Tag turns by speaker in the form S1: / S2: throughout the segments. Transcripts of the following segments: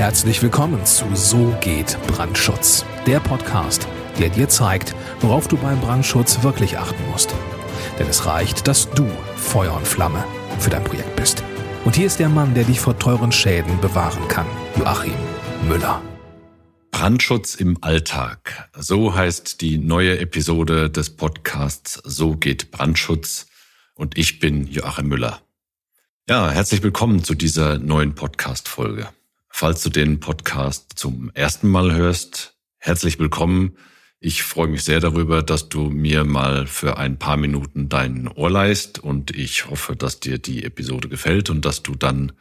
S1: Herzlich willkommen zu So geht Brandschutz, der Podcast, der dir zeigt, worauf du beim Brandschutz wirklich achten musst. Denn es reicht, dass du Feuer und Flamme für dein Projekt bist. Und hier ist der Mann, der dich vor teuren Schäden bewahren kann, Joachim Müller.
S2: Brandschutz im Alltag. So heißt die neue Episode des Podcasts So geht Brandschutz. Und ich bin Joachim Müller. Ja, herzlich willkommen zu dieser neuen Podcast-Folge. Falls du den Podcast zum ersten Mal hörst, herzlich willkommen. Ich freue mich sehr darüber, dass du mir mal für ein paar Minuten dein Ohr leist und ich hoffe, dass dir die Episode gefällt und dass du dann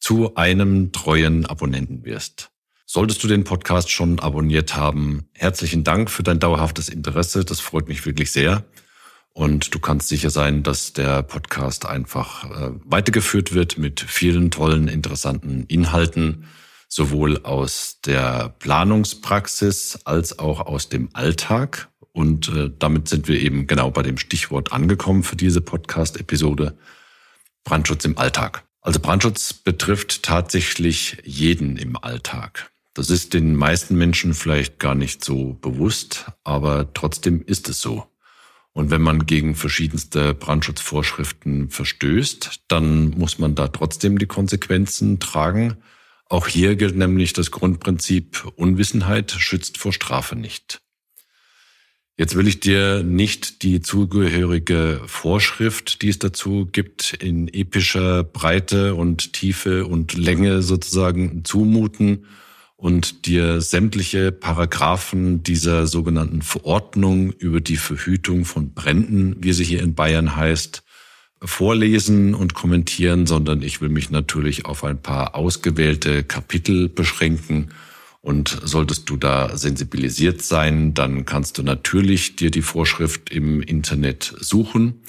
S2: zu einem treuen Abonnenten wirst. Solltest du den Podcast schon abonniert haben, herzlichen Dank für dein dauerhaftes Interesse. Das freut mich wirklich sehr. Und du kannst sicher sein, dass der Podcast einfach äh, weitergeführt wird mit vielen tollen, interessanten Inhalten, sowohl aus der Planungspraxis als auch aus dem Alltag. Und äh, damit sind wir eben genau bei dem Stichwort angekommen für diese Podcast-Episode. Brandschutz im Alltag. Also Brandschutz betrifft tatsächlich jeden im Alltag. Das ist den meisten Menschen vielleicht gar nicht so bewusst, aber trotzdem ist es so. Und wenn man gegen verschiedenste Brandschutzvorschriften verstößt, dann muss man da trotzdem die Konsequenzen tragen. Auch hier gilt nämlich das Grundprinzip Unwissenheit schützt vor Strafe nicht. Jetzt will ich dir nicht die zugehörige Vorschrift, die es dazu gibt, in epischer Breite und Tiefe und Länge sozusagen zumuten und dir sämtliche Paragraphen dieser sogenannten Verordnung über die Verhütung von Bränden, wie sie hier in Bayern heißt, vorlesen und kommentieren, sondern ich will mich natürlich auf ein paar ausgewählte Kapitel beschränken. Und solltest du da sensibilisiert sein, dann kannst du natürlich dir die Vorschrift im Internet suchen.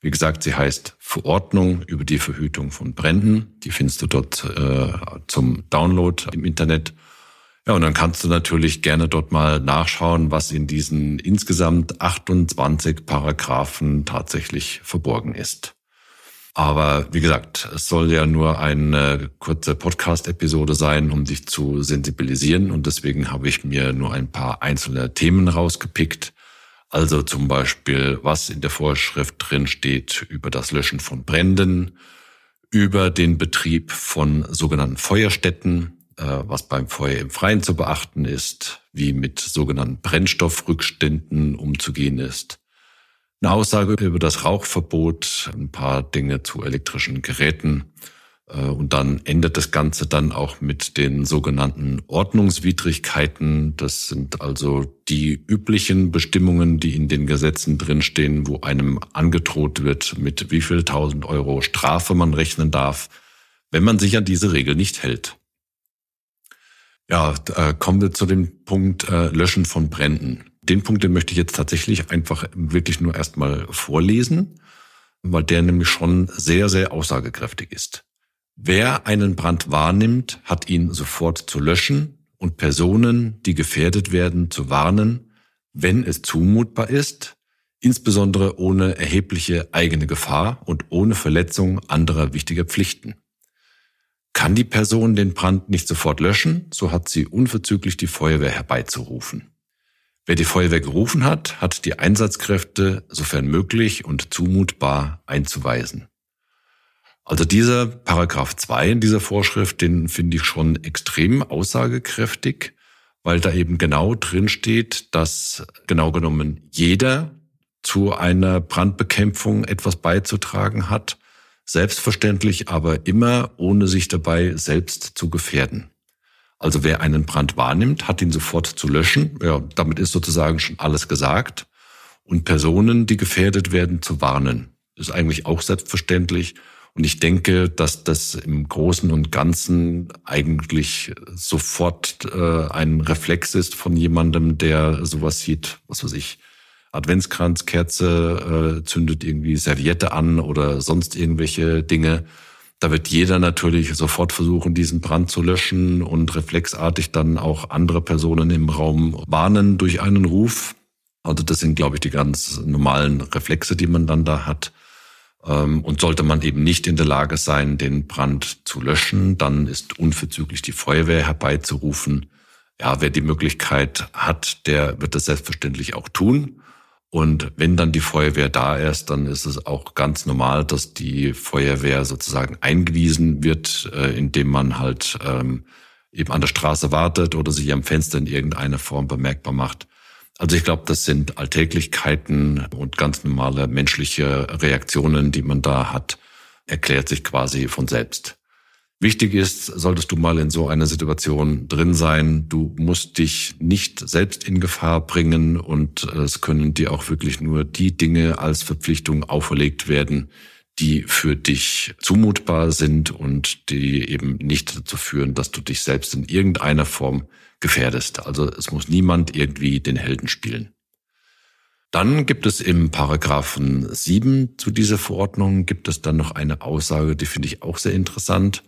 S2: Wie gesagt, sie heißt Verordnung über die Verhütung von Bränden. Die findest du dort äh, zum Download im Internet. Ja, und dann kannst du natürlich gerne dort mal nachschauen, was in diesen insgesamt 28 Paragraphen tatsächlich verborgen ist. Aber wie gesagt, es soll ja nur eine kurze Podcast-Episode sein, um dich zu sensibilisieren. Und deswegen habe ich mir nur ein paar einzelne Themen rausgepickt. Also zum Beispiel, was in der Vorschrift drin steht über das Löschen von Bränden, über den Betrieb von sogenannten Feuerstätten, was beim Feuer im Freien zu beachten ist, wie mit sogenannten Brennstoffrückständen umzugehen ist. Eine Aussage über das Rauchverbot, ein paar Dinge zu elektrischen Geräten. Äh, und dann endet das Ganze dann auch mit den sogenannten Ordnungswidrigkeiten. Das sind also die üblichen Bestimmungen, die in den Gesetzen drinstehen, wo einem angedroht wird, mit wie viel tausend Euro Strafe man rechnen darf, wenn man sich an diese Regel nicht hält. Ja, äh, kommen wir zu dem Punkt äh, Löschen von Bränden. Den Punkt, den möchte ich jetzt tatsächlich einfach wirklich nur erstmal vorlesen, weil der nämlich schon sehr, sehr aussagekräftig ist. Wer einen Brand wahrnimmt, hat ihn sofort zu löschen und Personen, die gefährdet werden, zu warnen, wenn es zumutbar ist, insbesondere ohne erhebliche eigene Gefahr und ohne Verletzung anderer wichtiger Pflichten. Kann die Person den Brand nicht sofort löschen, so hat sie unverzüglich die Feuerwehr herbeizurufen. Wer die Feuerwehr gerufen hat, hat die Einsatzkräfte, sofern möglich und zumutbar, einzuweisen. Also dieser Paragraph 2 in dieser Vorschrift, den finde ich schon extrem aussagekräftig, weil da eben genau drin steht, dass genau genommen jeder zu einer Brandbekämpfung etwas beizutragen hat Selbstverständlich aber immer, ohne sich dabei selbst zu gefährden. Also wer einen Brand wahrnimmt, hat ihn sofort zu löschen. Ja, damit ist sozusagen schon alles gesagt. Und Personen, die gefährdet werden, zu warnen. ist eigentlich auch selbstverständlich. Und ich denke, dass das im Großen und Ganzen eigentlich sofort äh, ein Reflex ist von jemandem, der sowas sieht, was weiß ich, Adventskranzkerze, äh, zündet irgendwie Serviette an oder sonst irgendwelche Dinge. Da wird jeder natürlich sofort versuchen, diesen Brand zu löschen und reflexartig dann auch andere Personen im Raum warnen durch einen Ruf. Also das sind, glaube ich, die ganz normalen Reflexe, die man dann da hat. Ähm, und sollte man eben nicht in der Lage sein, den Brand zu löschen, dann ist unverzüglich die Feuerwehr herbeizurufen. Ja, wer die Möglichkeit hat, der wird das selbstverständlich auch tun. Und wenn dann die Feuerwehr da ist, dann ist es auch ganz normal, dass die Feuerwehr sozusagen eingewiesen wird, äh, indem man halt ähm, eben an der Straße wartet oder sich am Fenster in irgendeiner Form bemerkbar macht. Also ich glaube, das sind Alltäglichkeiten und ganz normale menschliche Reaktionen, die man da hat, erklärt sich quasi von selbst. Wichtig ist, solltest du mal in so einer Situation drin sein, du musst dich nicht selbst in Gefahr bringen und es können dir auch wirklich nur die Dinge als Verpflichtung auferlegt werden, die für dich zumutbar sind und die eben nicht dazu führen, dass du dich selbst in irgendeiner Form gefährdest. Also es muss niemand irgendwie den Helden spielen. Dann gibt es im Paragraphen 7 zu dieser Verordnung gibt es dann noch eine Aussage, die finde ich auch sehr interessant.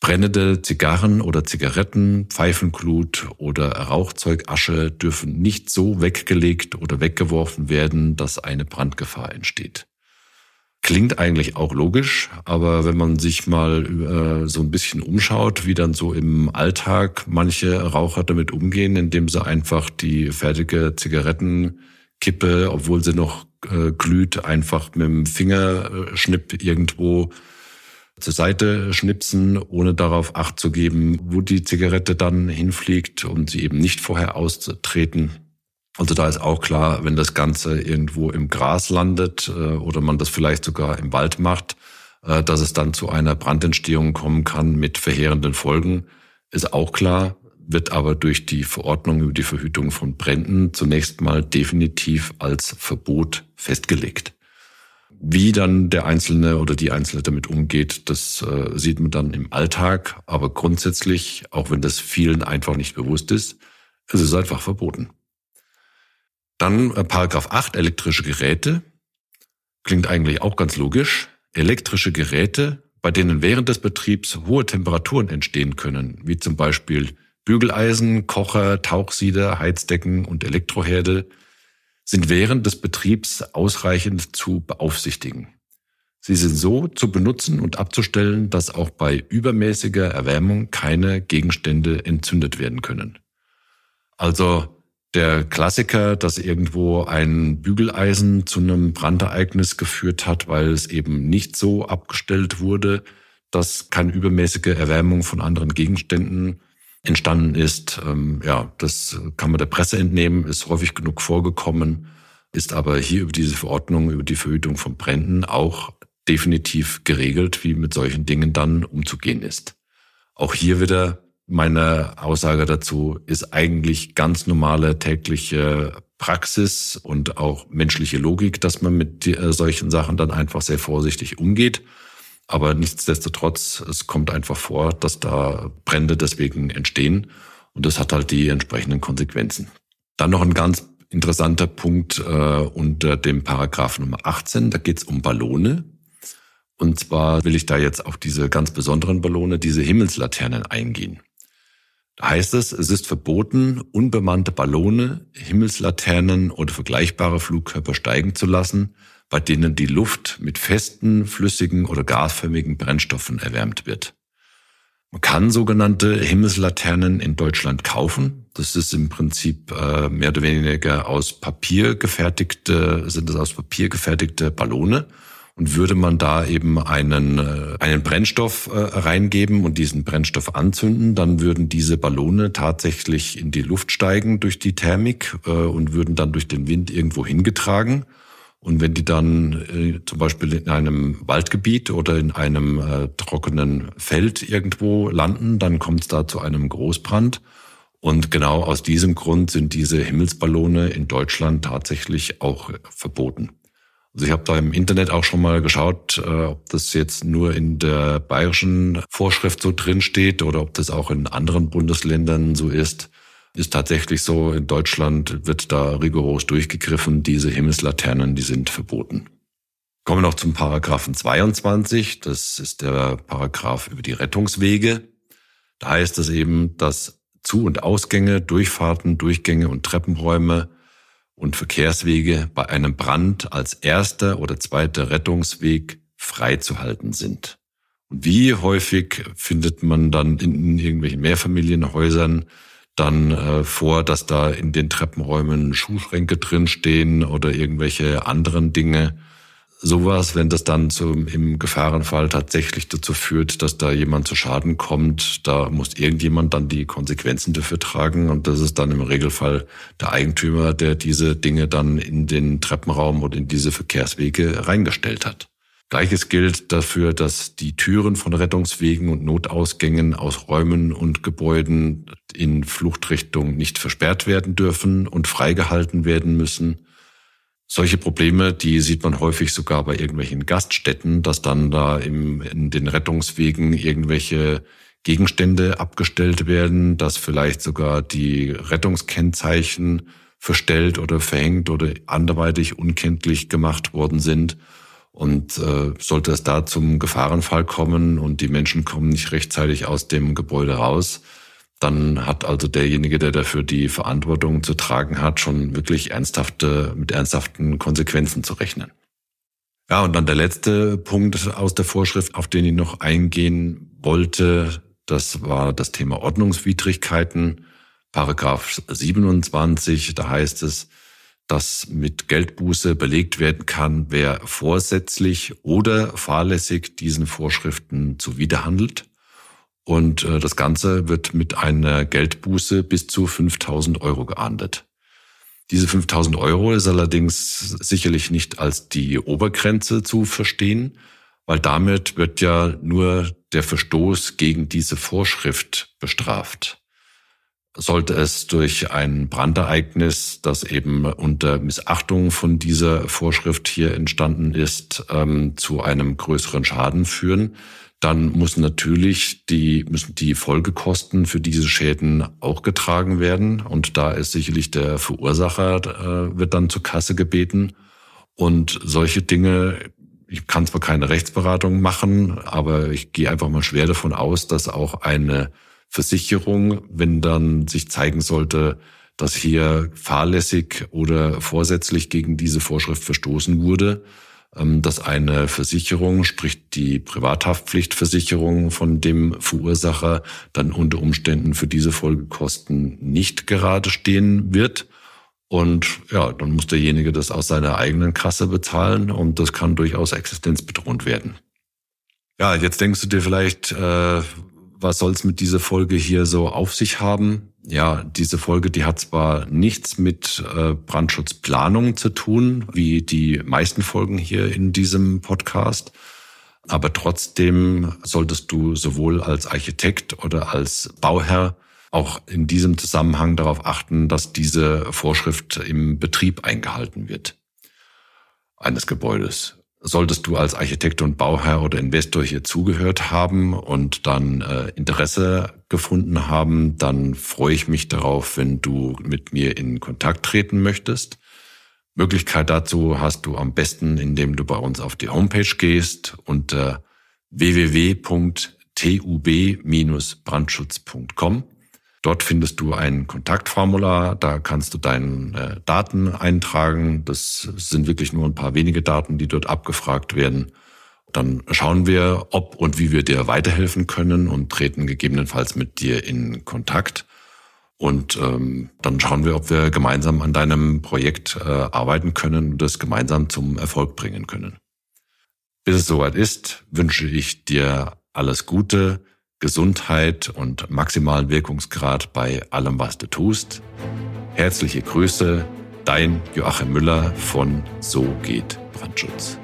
S2: Brennende Zigarren oder Zigaretten, Pfeifenglut oder Rauchzeugasche dürfen nicht so weggelegt oder weggeworfen werden, dass eine Brandgefahr entsteht. Klingt eigentlich auch logisch, aber wenn man sich mal äh, so ein bisschen umschaut, wie dann so im Alltag manche Raucher damit umgehen, indem sie einfach die fertige Zigarettenkippe, obwohl sie noch äh, glüht, einfach mit dem Fingerschnipp irgendwo zur Seite schnipsen, ohne darauf Acht zu geben, wo die Zigarette dann hinfliegt und sie eben nicht vorher austreten. Also da ist auch klar, wenn das Ganze irgendwo im Gras landet äh, oder man das vielleicht sogar im Wald macht, äh, dass es dann zu einer Brandentstehung kommen kann mit verheerenden Folgen, ist auch klar, wird aber durch die Verordnung über die Verhütung von Bränden zunächst mal definitiv als Verbot festgelegt. Wie dann der Einzelne oder die Einzelne damit umgeht, das äh, sieht man dann im Alltag. Aber grundsätzlich, auch wenn das vielen einfach nicht bewusst ist, es ist einfach verboten. Dann äh, Paragraph 8, elektrische Geräte. Klingt eigentlich auch ganz logisch. Elektrische Geräte, bei denen während des Betriebs hohe Temperaturen entstehen können, wie zum Beispiel Bügeleisen, Kocher, Tauchsieder, Heizdecken und Elektroherde, sind während des Betriebs ausreichend zu beaufsichtigen. Sie sind so zu benutzen und abzustellen, dass auch bei übermäßiger Erwärmung keine Gegenstände entzündet werden können. Also der Klassiker, dass irgendwo ein Bügeleisen zu einem Brandereignis geführt hat, weil es eben nicht so abgestellt wurde, dass keine übermäßige Erwärmung von anderen Gegenständen entstanden ist. Ähm, ja, das kann man der Presse entnehmen, ist häufig genug vorgekommen, ist aber hier über diese Verordnung, über die Verhütung von Bränden auch definitiv geregelt, wie mit solchen Dingen dann umzugehen ist. Auch hier wieder meine Aussage dazu ist eigentlich ganz normale tägliche Praxis und auch menschliche Logik, dass man mit äh, solchen Sachen dann einfach sehr vorsichtig umgeht. Aber nichtsdestotrotz, es kommt einfach vor, dass da Brände deswegen entstehen. Und das hat halt die entsprechenden Konsequenzen. Dann noch ein ganz interessanter Punkt äh, unter dem Paragraph Nummer 18. Da geht es um Ballone. Und zwar will ich da jetzt auf diese ganz besonderen Ballone, diese Himmelslaternen eingehen. Da heißt es, es ist verboten, unbemannte Ballone, Himmelslaternen oder vergleichbare Flugkörper steigen zu lassen, bei denen die Luft mit festen, flüssigen oder gasförmigen Brennstoffen erwärmt wird. Man kann sogenannte Himmelslaternen in Deutschland kaufen. Das ist im Prinzip äh, mehr oder weniger aus Papier gefertigte, sind es aus Papier gefertigte Ballone. Und würde man da eben einen, äh, einen Brennstoff äh, reingeben und diesen Brennstoff anzünden, dann würden diese Ballone tatsächlich in die Luft steigen durch die Thermik äh, und würden dann durch den Wind irgendwo hingetragen. Und wenn die dann äh, zum Beispiel in einem Waldgebiet oder in einem äh, trockenen Feld irgendwo landen, dann kommt es da zu einem Großbrand. Und genau aus diesem Grund sind diese Himmelsballone in Deutschland tatsächlich auch verboten. Also ich habe da im Internet auch schon mal geschaut, äh, ob das jetzt nur in der bayerischen Vorschrift so drin steht oder ob das auch in anderen Bundesländern so ist ist tatsächlich so, in Deutschland wird da rigoros durchgegriffen. Diese Himmelslaternen, die sind verboten. Kommen wir noch zum Paragraphen 22. Das ist der Paragraph über die Rettungswege. Da heißt es eben, dass Zu- und Ausgänge, Durchfahrten, Durchgänge und Treppenräume und Verkehrswege bei einem Brand als erster oder zweiter Rettungsweg freizuhalten sind. Und wie häufig findet man dann in irgendwelchen Mehrfamilienhäusern dann äh, vor, dass da in den Treppenräumen Schuhschränke drinstehen oder irgendwelche anderen Dinge. Sowas, wenn das dann zum, im Gefahrenfall tatsächlich dazu führt, dass da jemand zu Schaden kommt, da muss irgendjemand dann die Konsequenzen dafür tragen. Und das ist dann im Regelfall der Eigentümer, der diese Dinge dann in den Treppenraum oder in diese Verkehrswege reingestellt hat. Gleiches gilt dafür, dass die Türen von Rettungswegen und Notausgängen aus Räumen und Gebäuden in Fluchtrichtung nicht versperrt werden dürfen und freigehalten werden müssen. Solche Probleme, die sieht man häufig sogar bei irgendwelchen Gaststätten, dass dann da im, in den Rettungswegen irgendwelche Gegenstände abgestellt werden, dass vielleicht sogar die Rettungskennzeichen verstellt oder verhängt oder anderweitig unkenntlich gemacht worden sind. Und äh, sollte es da zum Gefahrenfall kommen und die Menschen kommen nicht rechtzeitig aus dem Gebäude raus, dann hat also derjenige, der dafür die Verantwortung zu tragen hat, schon wirklich ernsthafte, mit ernsthaften Konsequenzen zu rechnen. Ja, und dann der letzte Punkt aus der Vorschrift, auf den ich noch eingehen wollte, das war das Thema Ordnungswidrigkeiten. Paragraph 27, da heißt es, dass mit Geldbuße belegt werden kann, wer vorsätzlich oder fahrlässig diesen Vorschriften zuwiderhandelt. Und äh, das Ganze wird mit einer Geldbuße bis zu 5000 Euro geahndet. Diese 5000 Euro ist allerdings sicherlich nicht als die Obergrenze zu verstehen, weil damit wird ja nur der Verstoß gegen diese Vorschrift bestraft sollte es durch ein Brandereignis, das eben unter Missachtung von dieser Vorschrift hier entstanden ist, ähm, zu einem größeren Schaden führen, dann muss natürlich die, müssen die Folgekosten für diese Schäden auch getragen werden. Und da ist sicherlich der Verursacher, äh, wird dann zur Kasse gebeten. Und solche Dinge, ich kann zwar keine Rechtsberatung machen, aber ich gehe einfach mal schwer davon aus, dass auch eine Versicherung, wenn dann sich zeigen sollte, dass hier fahrlässig oder vorsätzlich gegen diese Vorschrift verstoßen wurde, ähm, dass eine Versicherung, sprich die Privathaftpflichtversicherung von dem Verursacher, dann unter Umständen für diese Folgekosten nicht gerade stehen wird. Und ja, dann muss derjenige das aus seiner eigenen Kasse bezahlen und das kann durchaus existenzbedrohend werden. Ja, jetzt denkst du dir vielleicht, äh, was soll's mit dieser Folge hier so auf sich haben? Ja, diese Folge, die hat zwar nichts mit äh, Brandschutzplanung zu tun, wie die meisten Folgen hier in diesem Podcast, aber trotzdem solltest du sowohl als Architekt oder als Bauherr auch in diesem Zusammenhang darauf achten, dass diese Vorschrift im Betrieb eingehalten wird eines Gebäudes. Solltest du als Architekt und Bauherr oder Investor hier zugehört haben und dann äh, Interesse gefunden haben, dann freue ich mich darauf, wenn du mit mir in Kontakt treten möchtest. Möglichkeit dazu hast du am besten, indem du bei uns auf die Homepage gehst unter www.tub-brandschutz.com Dort findest du ein Kontaktformular, da kannst du deine äh, Daten eintragen. Das sind wirklich nur ein paar wenige Daten, die dort abgefragt werden. Dann schauen wir, ob und wie wir dir weiterhelfen können und treten gegebenenfalls mit dir in Kontakt. Und ähm, dann schauen wir, ob wir gemeinsam an deinem Projekt äh, arbeiten können und das gemeinsam zum Erfolg bringen können. Bis es soweit ist, wünsche ich dir alles Gute Gesundheit und maximalen Wirkungsgrad bei allem, was du tust. Herzliche Grüße, dein Joachim Müller von So geht Brandschutz.